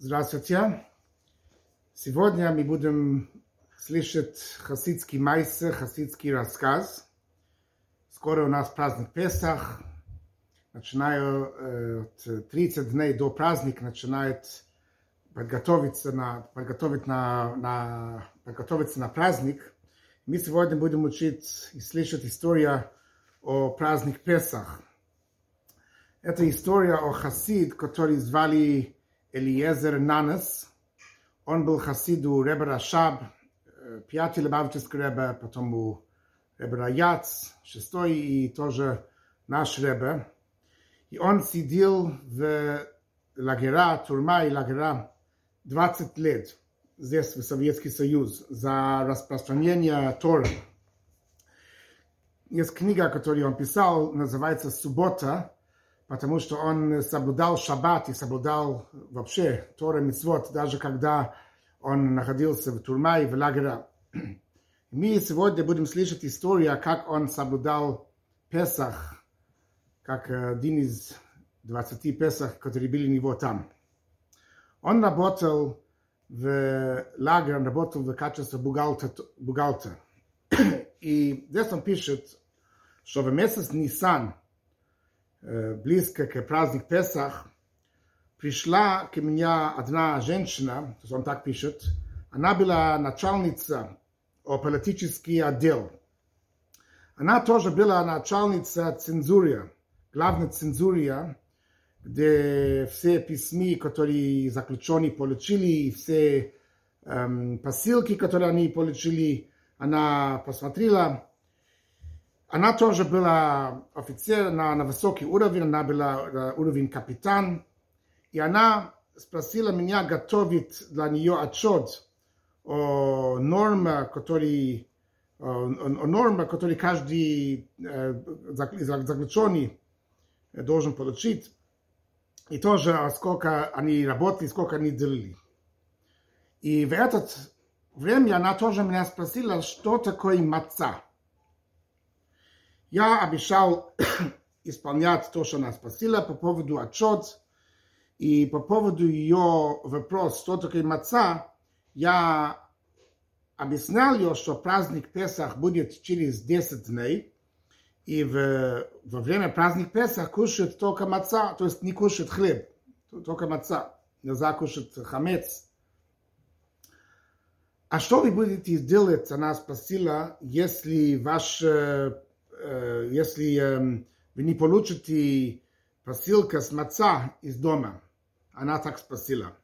Здравствуйте. Сегодня мы будем слышать хасидский майсер, хасидский рассказ. Скоро у нас праздник Песах. Начинаю э, от 30 дней до праздника начинает подготовиться на, подготовить на, на, подготовиться на праздник. Мы сегодня будем учить и слышать историю о праздник Песах. Это история о хасид, который звали Элиезер Нанес. Он был хасиду Ребе Рашаб, пятый Лебавический Ребе, потом у Ребе Раяц, шестой и тоже наш Ребе. И он сидел в лагера, турма и лагера 20 лет здесь, в Советский Союз, за распространение Тора. Есть книга, которую он писал, называется «Суббота», потому что он соблюдал шаббат и соблюдал вообще Тора Мицвод, даже когда он находился в тюрьме и в лагере. Мы сегодня будем слышать историю, как он соблюдал Песах, как один из 20 Песах, которые были у него там. Он работал в лагере, он работал в качестве бухгалтера. И здесь он пишет, что в месяц Нисан – близко к праздник Песах, пришла ко мне одна женщина, он так пишет, она была начальница политический отдел. Она тоже была начальница цензуры, главной цензуры, где все письма, которые заключенные получили, все эм, посылки, которые они получили, она посмотрела, она тоже была офицер на, на высокий уровень, она была уровень капитан, и она спросила меня готовить для нее отчет о о, о норме, который каждый заключенный должен получить, и тоже сколько они работали, сколько они делали. И в это время она тоже меня спросила, что такое маца. Я обещал исполнять то, что она спросила по поводу отчет и по поводу ее вопрос, что такое маца, я объяснял ее, что праздник Песах будет через 10 дней, и в, во время праздника Песах кушают только маца, то есть не кушают хлеб, только маца. Нельзя кушать хамец. А что вы будете делать, она спросила, если ваш Э, если эм, вы не получите посылка с маца из дома, она так спросила.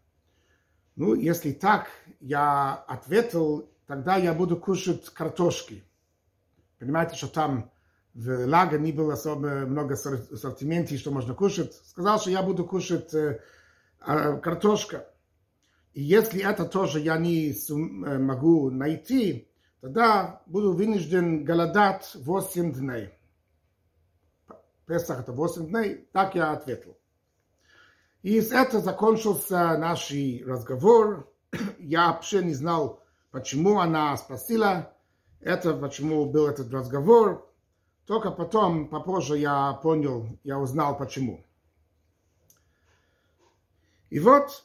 Ну, если так, я ответил, тогда я буду кушать картошки. Понимаете, что там в лагере не было особо много ассортиментов, что можно кушать. Сказал, что я буду кушать э, э, картошка. И если это тоже я не э, могу найти, тогда буду вынужден голодать 8 дней. Песах это 8 дней, так я ответил. И с этого закончился наш разговор. Я вообще не знал, почему она спросила это, почему был этот разговор. Только потом, попозже я понял, я узнал почему. И вот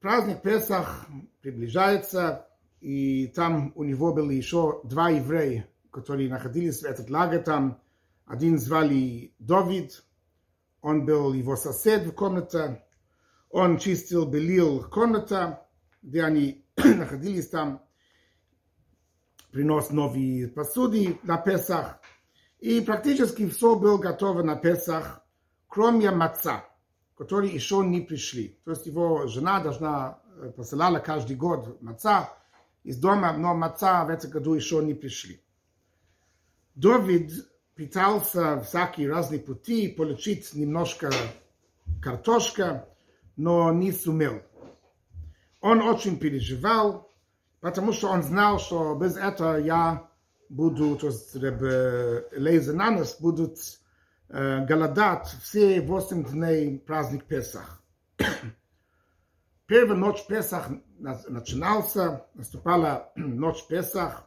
праздник Песах приближается, и там у него были еще два еврея, которые находились в этот лагерь там. Один звали Давид, он был его сосед в комнате, он чистил, белил комната, где они находились там, принос новые посуды на Песах, и практически все было готово на Песах, кроме маца, которые еще не пришли. То есть его жена должна посылала каждый год маца, из дома, но маца в этом году еще не пришли. Давид пытался всякие разные пути получить немножко картошка, но не сумел. Он очень переживал, потому что он знал, что без этого я буду, то есть Лейза Нанес будут э, голодать все восемь дней праздник Песах. Первая ночь Песах начинался, наступала ночь Песах,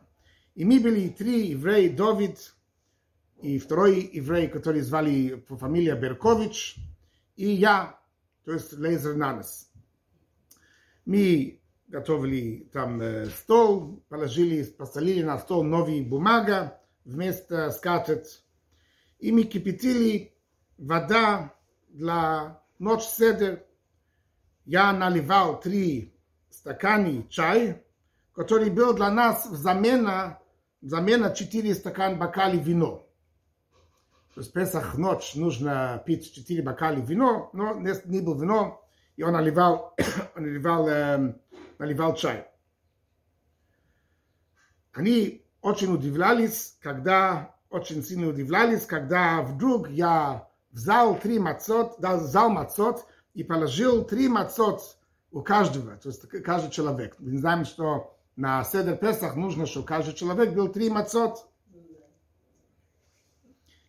и мы были три евреи, Давид, и второй еврей, который звали по фамилии Беркович, и я, то есть Лейзер Нанес. Мы готовили там стол, положили, поставили на стол новый бумага вместо скатерть. И мы кипятили вода для ночь седер. Я наливал три стакана чай, который был для нас замена, замена 4 стакана бокали вино. То есть Песах ночь нужно пить 4 бокали вино, но не было вино, и он наливал, он наливал, э, наливал чай. Они очень удивлялись, когда, очень сильно удивлялись, когда вдруг я взял три мацот, дал, взял мацот и положил три мацот у каждого, то есть каждый человек. Мы знаем, что на Седер Песах нужно, чтобы каждый человек был три мацот.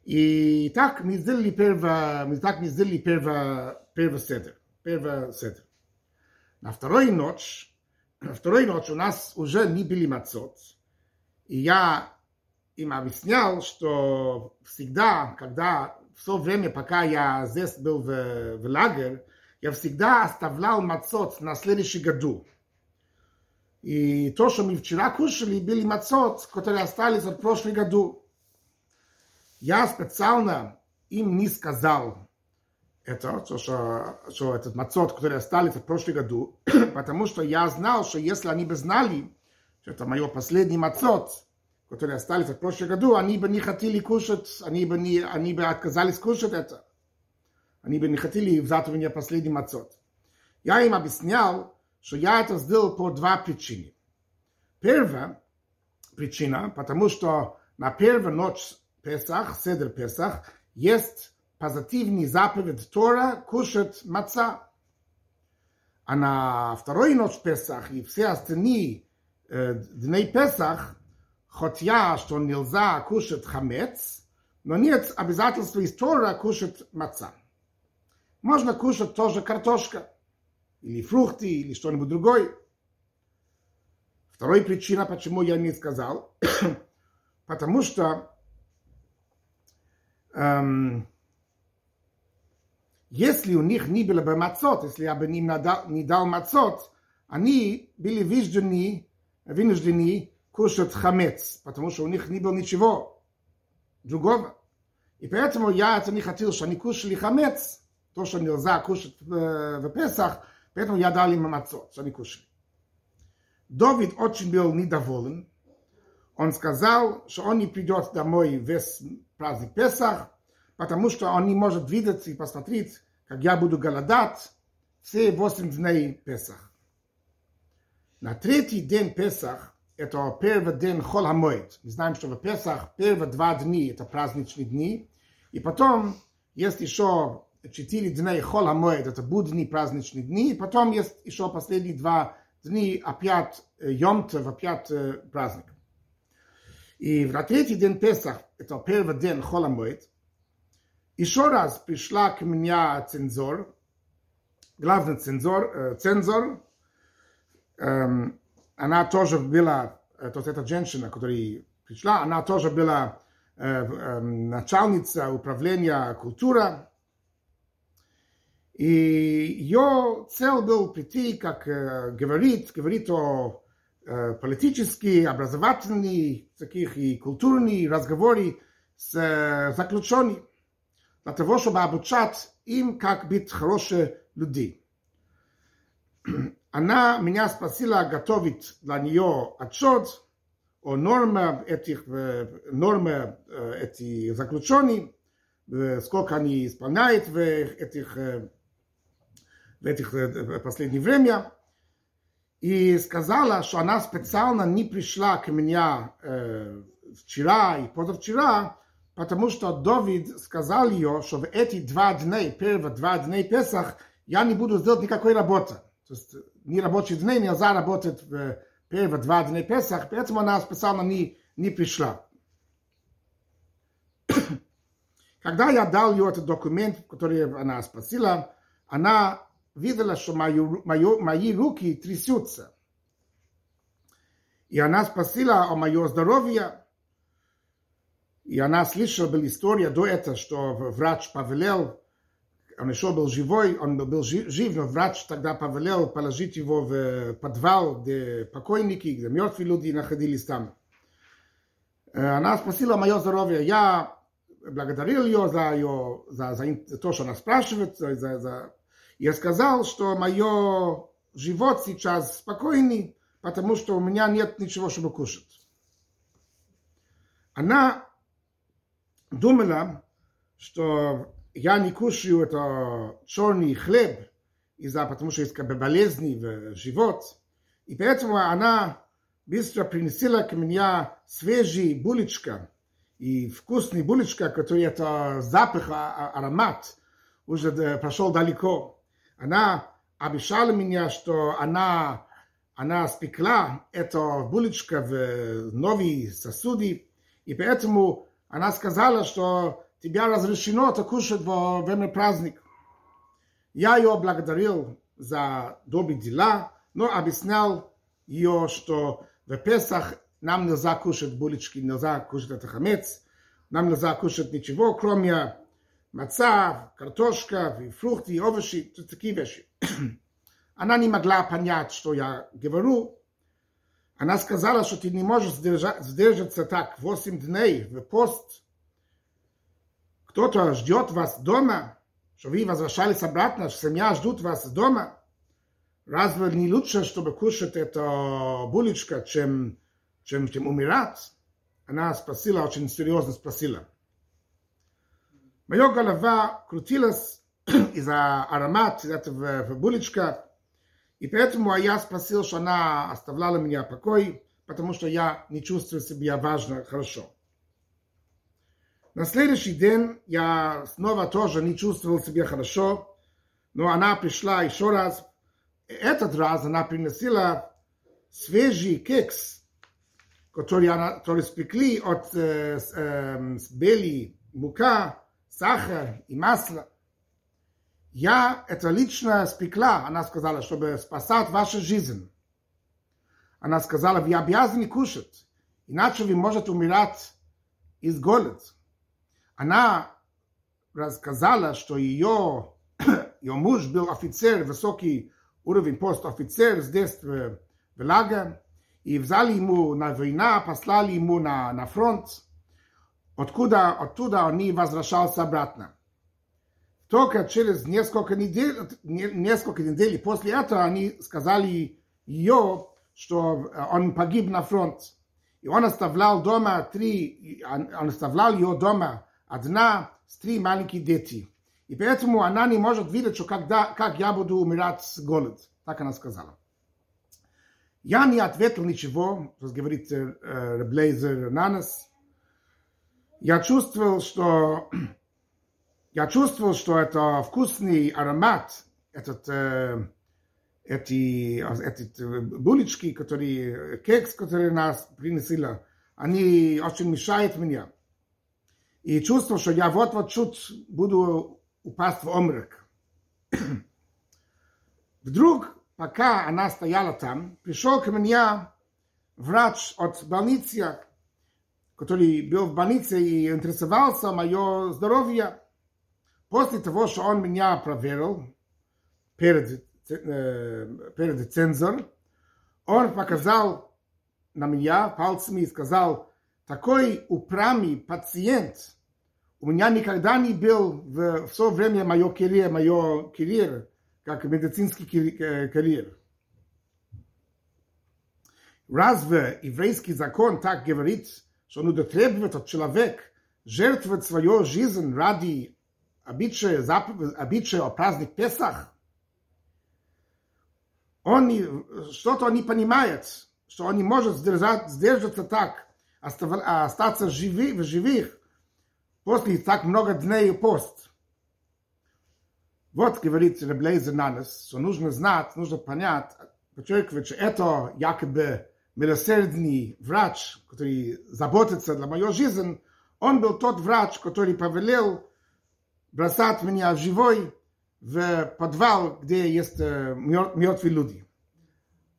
И так мы сделали первое, мы так мы сделали первое, первое седер, первое седер. На второй ночь, на второй ночь у нас уже не были мацот. И я им объяснял, что всегда, когда все то время, пока я здесь был в, в лагерь, я всегда оставлял мацот на следующий году. И то, что мы вчера кушали, были мацот, которые остались от прошлого году. Я специально им не сказал это, то, что, что этот мацот, который остались от прошлого году, потому что я знал, что если они бы знали, что это мое последний мацот, который остались от прошлого году, они бы не хотели кушать, они бы, не, они бы отказались кушать это. Они бы не хотели меня последний мацот. Я им объяснял, что я это сделал по два причины. Первая причина, потому что на первую ночь Песах, Седер Песах, есть позитивный заповедь Тора кушать маца. А на второй ночь Песах и все остальные э, дней Песах, хотя что нельзя кушать хамец, но нет обязательства из Тора кушать маца. Можно кушать тоже картошка, или фрукты, или что-нибудь другое. Вторая причина, почему я не сказал, потому что эм, если у них не было бы мацот, если я бы им не дал мацот, они были вынуждены, вынуждены кушать хамец, потому что у них не было ничего другого. И поэтому я это не хотел, что они кушали хамец, то, что нельзя кушать в, Песах, поэтому я дал им мацот, что они кушали. Давид очень был недоволен. Он сказал, что он не придет домой весь праздник Песах, потому что он не может видеть и посмотреть, как я буду голодать все восемь дней Песах. На третий день Песах, это первый день Хол Хамоид. Мы знаем, что в Песах первые два дни это праздничные дни, и потом есть еще четыре дня Хол Хамоид, это будни, праздничные дни, и потом есть еще последние два дни, опять Йомтов, опять праздник. И в третий день Песах, это первый день Хол Хамоид, еще раз пришла к мне цензор, главный цензор, цензор, эм, она тоже была, то есть эта женщина, которая пришла, она тоже была э, э, начальница управления культуры, и ее цель был прийти, как э, говорит, говорит о э, политических, образовательных, таких и культурных разговоры с э, заключенными, для того, чтобы обучать им, как быть хорошие люди. Она меня спросила готовить для нее отчет о норме этих, норме этих заключенных, сколько они исполняют в этих в этих э, последнее время, и сказала, что она специально не пришла к мне э, вчера и позавчера, потому что Давид сказал ее, что в эти два дня, первые два дня Песах, я не буду делать никакой работы. То есть не рабочие дни нельзя работать в первые два дня Песах, поэтому она специально не, не пришла. Когда я дал ей этот документ, который она спросила, она видела, что мою, мою, мои руки трясутся. И она спросила о моем здоровье. И она слышала была история до этого, что врач повелел он еще был живой, он был жив, но врач тогда повелел положить его в подвал, где покойники, где мертвые люди находились там. Она спросила мое здоровье. Я благодарил ее за, ее, за, за то, что она спрашивает. За, за... Я сказал, что мое живот сейчас спокойный, потому что у меня нет ничего, чтобы кушать. Она думала, что я не кушаю это черный хлеб, из-за потому что есть как бы болезни в живот. И поэтому она быстро принесла к мне свежий булочка и вкусный булочка, который это запах, аромат, уже прошел далеко. Она обещала меня, что она, она спекла эту булочку в новые сосуды, и поэтому она сказала, что тебя разрешено это кушать во время праздника. Я ее благодарил за добрые дела, но объяснял ее, что в Песах нам нельзя кушать булочки, нельзя кушать это хамец, нам нельзя кушать ничего, кроме и фрукты, и овощи, такие вещи. Она не могла понять, что я говорю. Она сказала, что ты не можешь сдержаться так 8 дней в пост. Кто-то ждет вас дома, что вы возвращались обратно, что семья ждут вас дома. Разве не лучше, чтобы кушать это булочка, чем, чем, чем умирать? Она спросила, очень серьезно спросила. Моя голова крутилась из-за аромат этого булочка, и поэтому я спросил, что она оставляла меня покой, потому что я не чувствую себя важно, хорошо. На следующий день я снова тоже не чувствовал себя хорошо, но она пришла еще раз, этот раз она приносила свежий кекс, который, она, который спекли от э, э, бели, мука, сахар и масло. Я это лично спекла, она сказала, чтобы спасать вашу жизнь. Она сказала, вы обязаны кушать, иначе вы можете умирать из голода. Она рассказала, что ее, ее муж был офицер высокий уровень пост-офицер здесь в, в Лага, и взяли ему на война, послали ему на, на фронт, откуда, оттуда он не возвращался обратно. Только через несколько недель, несколько недель после этого они сказали ее, что он погиб на фронт. И он оставлял дома три, он оставлял ее дома одна с три маленькие дети. И поэтому она не может видеть, что когда, как я буду умирать с голод. Так она сказала. Я не ответил ничего, говорит э, Реблейзер Нанес. Я чувствовал, что я чувствовал, что это вкусный аромат, этот, э, эти, эти э, булочки, которые, кекс, которые нас принесли, они очень мешают мне. И чувствовал, что я вот-вот чуть буду упасть в омрак. Вдруг, пока она стояла там, пришел ко мне врач от больницы, который был в больнице и интересовался мое здоровье. После того, что он меня проверил перед, э, перед цензор, он показал на меня пальцами и сказал, такой упрямый пациент у меня никогда не был в, все время мое карьер, мое карьер, как медицинский карьер. Разве еврейский закон так говорит, что нужно требовать от человека жертвовать свою жизнь ради обычая, обычая о праздник Песах? Он что-то он не понимает, что он не может сдержать, сдержаться так, остаться живи, в живых после так много дней пост. Вот говорит Реблейзер Нанес, что нужно знать, нужно понять, подчеркивать, что это якобы милосердный врач, который заботится для моей жизни, он был тот врач, который повелел бросать меня живой в подвал, где есть мертвые люди.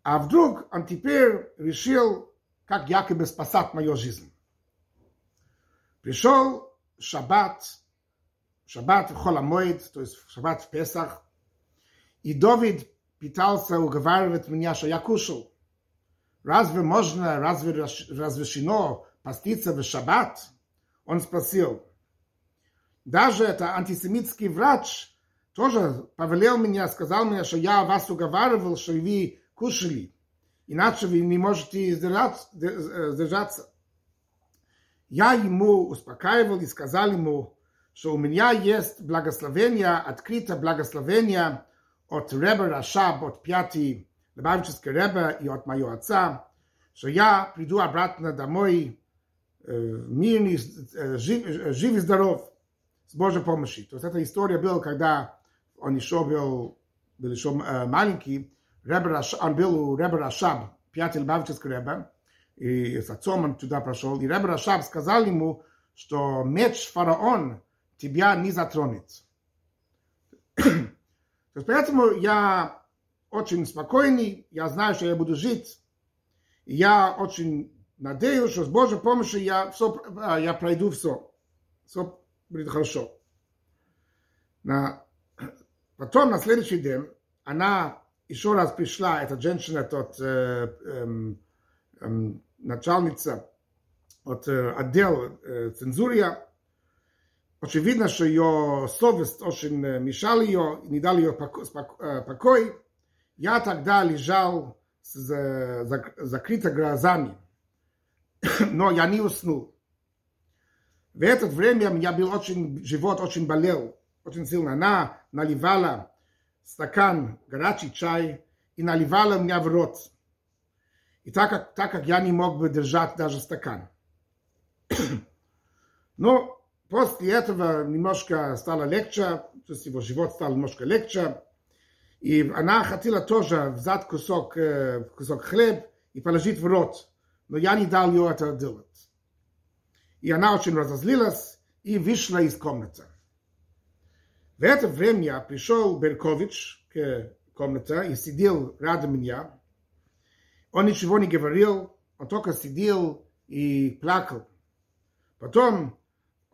А вдруг он теперь решил, как якобы спасать мою жизнь. Пришел шаббат, шаббат в Холомоид, то есть шаббат в Песах. И Давид пытался уговаривать меня, что я кушал. Разве можно, разве разрешено поститься в шаббат? Он спросил. Даже это антисемитский врач тоже повелел меня, сказал мне, что я вас уговаривал, что вы кушали. Иначе вы не можете сдержаться. Я ему успокаивал и сказал ему, что у меня есть благословение, открытое благословение от Реба Рашаб, от пятый Любавической Ребе и от моего отца, что я приду обратно домой мирный, жив, жив и здоров, с Божьей помощью. То есть эта история была, когда он еще был, был еще маленький, Ребе он был у Ребе Рашаб, пятый Любавический Ребе, и с отцом он туда прошел, и Ребе Рашаб сказал ему, что меч фараон тебя не затронет. То есть поэтому я очень спокойный, я знаю, что я буду жить, я очень надеюсь, что с Божьей помощью я, все, я пройду все. Все будет хорошо. На, потом, на следующий день, она еще раз пришла, эта женщина, тот э, э, э, начальница от э, отдела э, цензурия. Очевидно, что ее совесть очень мешала ее, не дал ее покой. Я тогда лежал с закрытыми глазами, но я не уснул. В это время у меня был очень, живот очень болел, очень сильно. Она наливала стакан горячий чай и наливала меня в рот. И так как, так как я не мог бы держать даже стакан. Но после этого немножко стало легче, то есть его живот стал немножко легче. И она хотела тоже взять кусок, кусок хлеб и положить в рот. Но я не дал ее это делать. И она очень разозлилась и вышла из комнаты. В это время пришел Беркович к комнате и сидел рядом меня. Он ничего не говорил, он только сидел и плакал. Потом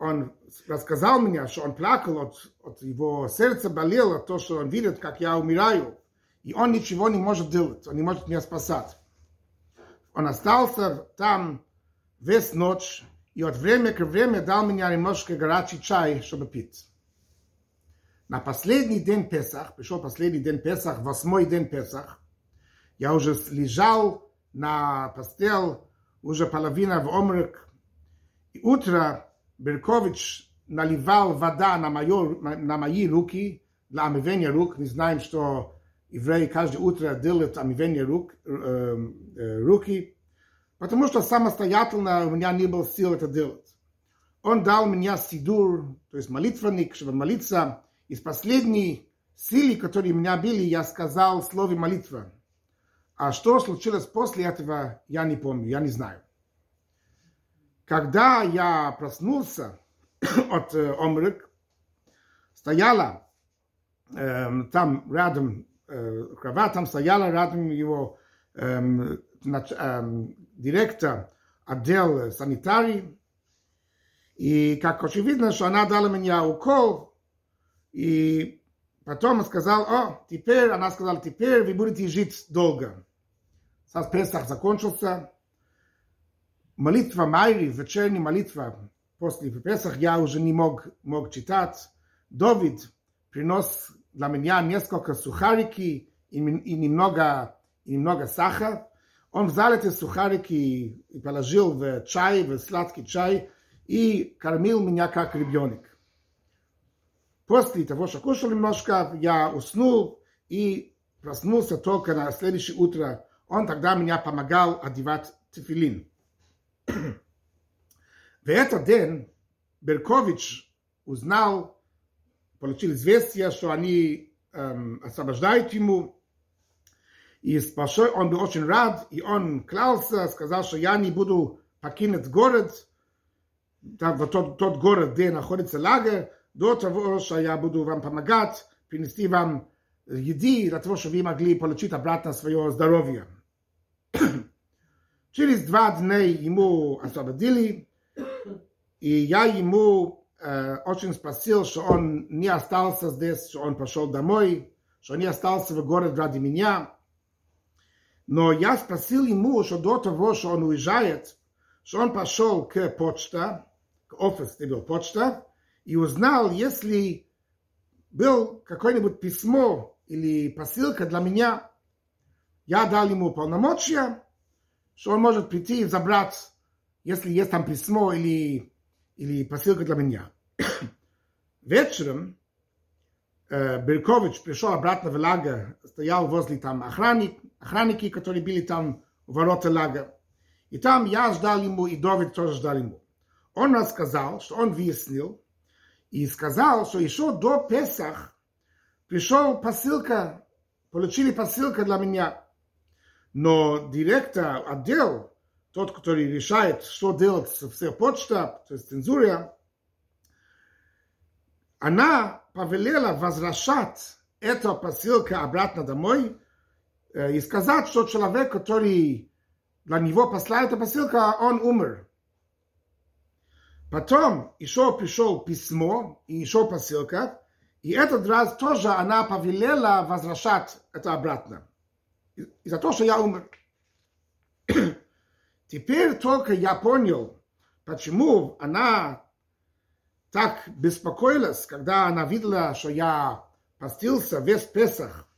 он рассказал мне, что он плакал, от, от его сердца болело то, что он видит, как я умираю. И он ничего не может делать, он не может меня спасать. Он остался там весь ночь, и от времени к времени дал мне немножко горячий чай, чтобы пить. На последний день Песах, пришел последний день Песах, восьмой день Песах, я уже лежал на постель, уже половина в омрак. И утро Беркович наливал вода на, мое, на мои руки для омывания рук. Мы знаем, что евреи каждое утро делают омывание рук, э, э, руки потому что самостоятельно у меня не было сил это делать. Он дал мне сидур, то есть молитвенник, чтобы молиться. Из последней силы, которые у меня были, я сказал слово молитва. А что случилось после этого, я не помню, я не знаю. Когда я проснулся от э, омрык, стояла э, там рядом э, кровать, там стояла рядом его э, директор отдел санитарий. И как очевидно, что она дала мне укол, и потом сказал, о, теперь, она сказала, теперь вы будете жить долго. Сейчас Песах закончился. Молитва Майри, вечерняя молитва после Песах, я уже не мог, мог читать. Давид принес для меня несколько сухарики и, и немного, и немного сахара. Он взял эти сухарики и положил в чай, в сладкий чай, и кормил меня как ребенок. После того, что кушал немножко, я уснул и проснулся только на следующее утро. Он тогда меня помогал одевать тефилин. В этот день Беркович узнал, получил известие, что они эм, освобождают ему и большой, он был очень рад, и он клялся, сказал, что я не буду покинуть город, там, вот тот, тот город, где находится лагерь, до того, что я буду вам помогать, принести вам еды, для того, чтобы вы могли получить обратно свое здоровье. Через два дня ему освободили, и я ему э, очень спросил, что он не остался здесь, что он пошел домой, что не остался в город ради меня. Но я спросил ему, что до того, что он уезжает, что он пошел к почте, к офис, где был почта, и узнал, если был какое-нибудь письмо или посылка для меня, я дал ему полномочия, что он может прийти и забрать, если есть там письмо или, или посылка для меня. Вечером э, Беркович пришел обратно в лагерь, стоял возле там охранник, охранники, которые были там в ворота лагеря. И там я ждал ему, и Довид тоже ждал ему. Он рассказал, что он выяснил, и сказал, что еще до Песах пришел посылка, получили посылка для меня. Но директор отдел, тот, который решает, что делать всей почта, то есть цензура, она повелела возвращать эту посылку обратно домой э, и сказать, что человек, который для него послал эту посылку, он умер. Потом еще пришел письмо и еще посылка, и этот раз тоже она повелела возвращать это обратно. Из-за того, что я умер. Теперь только я понял, почему она так беспокоилась, когда она видела, что я постился весь Песах.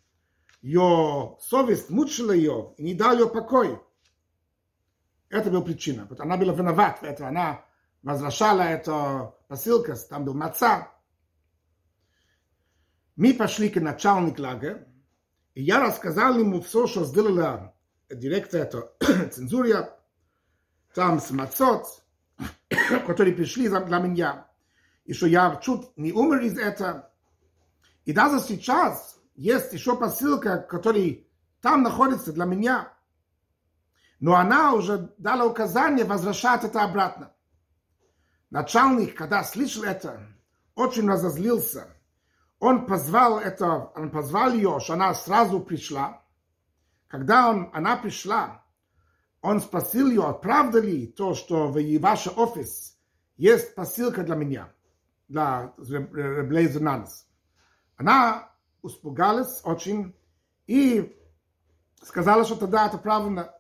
Ее совесть мучила ее и не дала ее покой. Это была причина. Она была виновата в этом. Она возвращала эту посылку, там был маца. Мы пошли к начальнику лагеря, и я рассказал ему все, что сделала директор это цензура, там с мацот, которые пришли для меня, и что я чуть не умер из этого. И даже сейчас есть еще посылка, которая там находится для меня, но она уже дала указание возвращать это обратно. Начальник, когда слышал это, очень разозлился. Он позвал это, он позвал ее, что она сразу пришла. Когда он, она пришла, он спросил ее, правда ли то, что в ваш офис есть посылка для меня, для Блейзенанс. Она испугалась очень и сказала, что тогда это правильно.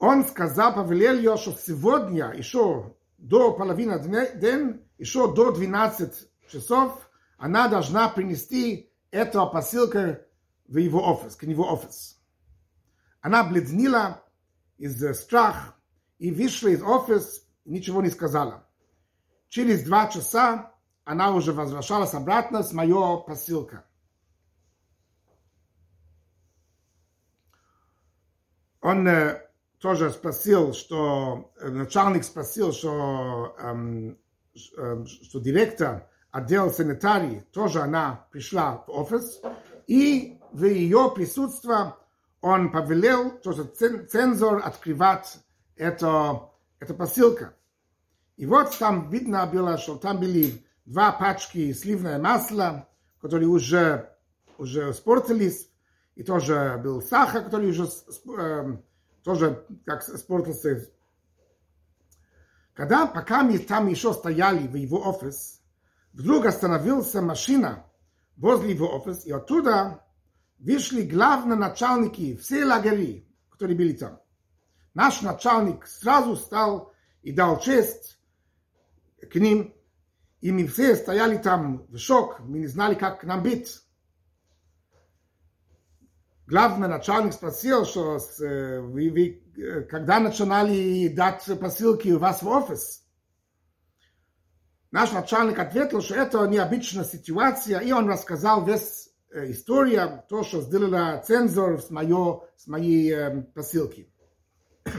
Он сказал, повелел ее, что сегодня еще до половины дня, еще до 12 часов, она должна принести эту посылку в его офис, к него офис. Она бледнила из страха и вышла из офиса ничего не сказала. Через два часа она уже возвращалась обратно с моей посылкой. Он тоже спросил, что начальник спросил, что, эм, что директор отдел санитарии, тоже она пришла в офис, и в ее присутствии он повелел, тоже цензор открывать это, это посылка. И вот там видно было, что там были два пачки сливное масла, которые уже, уже испортились, и тоже был сахар, который уже э, тоже как испортился. Когда, пока мы там еще стояли в его офис, вдруг остановилась машина возле его офис, и оттуда вышли главные начальники все лагерей, которые были там. Наш начальник сразу стал и дал честь к ним, и мы все стояли там в шок, мы не знали, как нам быть главный начальник спросил, что вы, вы, когда начинали дать посылки у вас в офис. Наш начальник ответил, что это необычная ситуация, и он рассказал весь история, то, что сделала цензор с, моей, с моей э, посылки.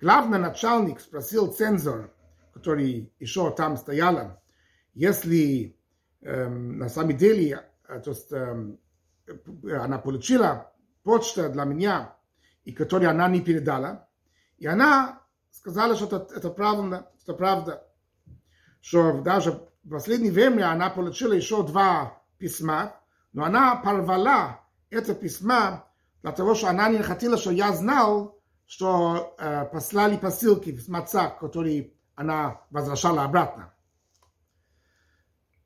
Главный начальник спросил цензор, который еще там стоял, если э, на самом деле то есть, э, она получила почта для меня, и которую она не передала. И она сказала, что это, это правильно, это правда. Что даже в последнее время она получила еще два письма, но она порвала это письма для того, что она не хотела, что я знал, что э, послали посылки с маца, которые она возвращала обратно.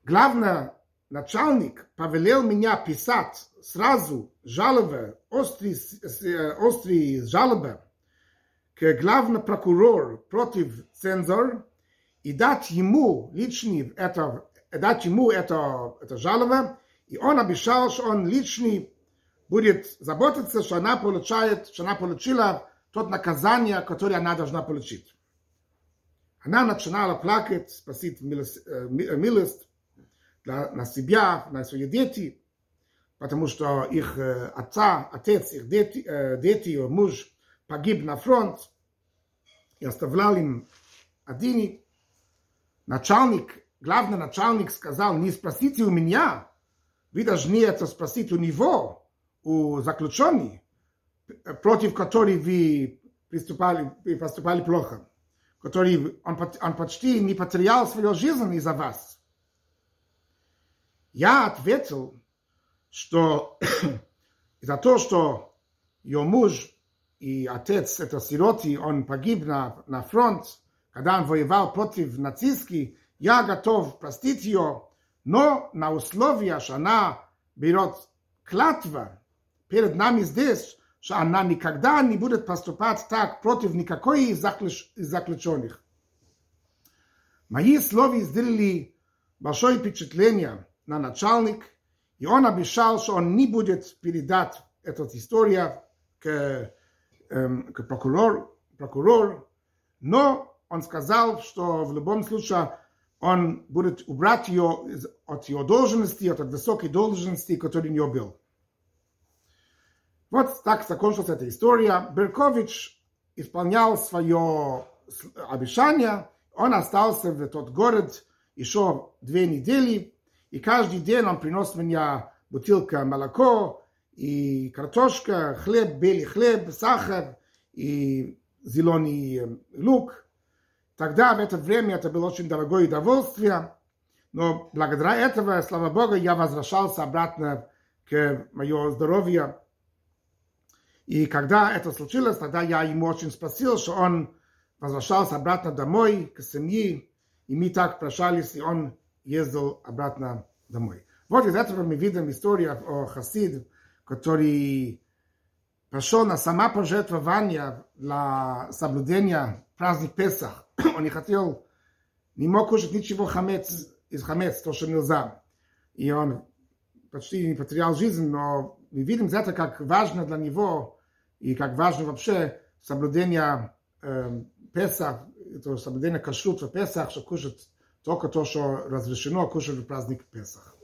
главный начальник повелел меня писать сразу жалобы, острые, острые жалобы к главный прокурор против цензор и дать ему личный это, дать ему это, это жалоба, и он обещал, что он личный будет заботиться, что она получает, что она получила тот наказание, которое она должна получить. Она начинала плакать, просить милость, милость для, на себя, на свои дети, потому что их отца, отец, их дети, дети, муж погиб на фронт и оставлял им один. Начальник, главный начальник сказал, не спросите у меня, вы должны это спросить у него, у заключенных, против которых вы приступали, поступали плохо, который он, он почти не потерял свою жизнь из-за вас. Я ответил, что из-за того, что ее муж и отец, это сироти, он погиб на, на фронт, когда он воевал против нацистских, я готов простить ее, но на условие, что она берет клятва перед нами здесь, что она никогда не будет поступать так против никакой из заключенных. Мои слова сделали большое впечатление на начальник, и он обещал, что он не будет передать эту историю к, эм, к прокурору, прокурор, но он сказал, что в любом случае он будет убрать ее от ее должности, от высокой должности, которая у нее был. Вот так закончилась эта история. Беркович исполнял свое обещание. Он остался в тот город еще две недели. И каждый день он приносит мне бутылка молоко и картошка, хлеб, белый хлеб, сахар и зеленый лук. Тогда в это время это было очень дорогое удовольствие. Но благодаря этого, слава Богу, я возвращался обратно к моему здоровью. И когда это случилось, тогда я ему очень спросил, что он возвращался обратно домой, к семье, и мы так прощались, и он ездил обратно домой. Вот из этого мы видим историю о Хасид, который пошел на самопожертвование для соблюдения праздник Песах. Он не хотел, не мог кушать ничего хамец, из хамец, то, что нельзя. И он почти не потерял жизнь, но мы видим это как важно для него и как важно вообще соблюдение э, Песах, это соблюдение кашрут в Песах, что кушать только то, что разрешено кушать в праздник Песах.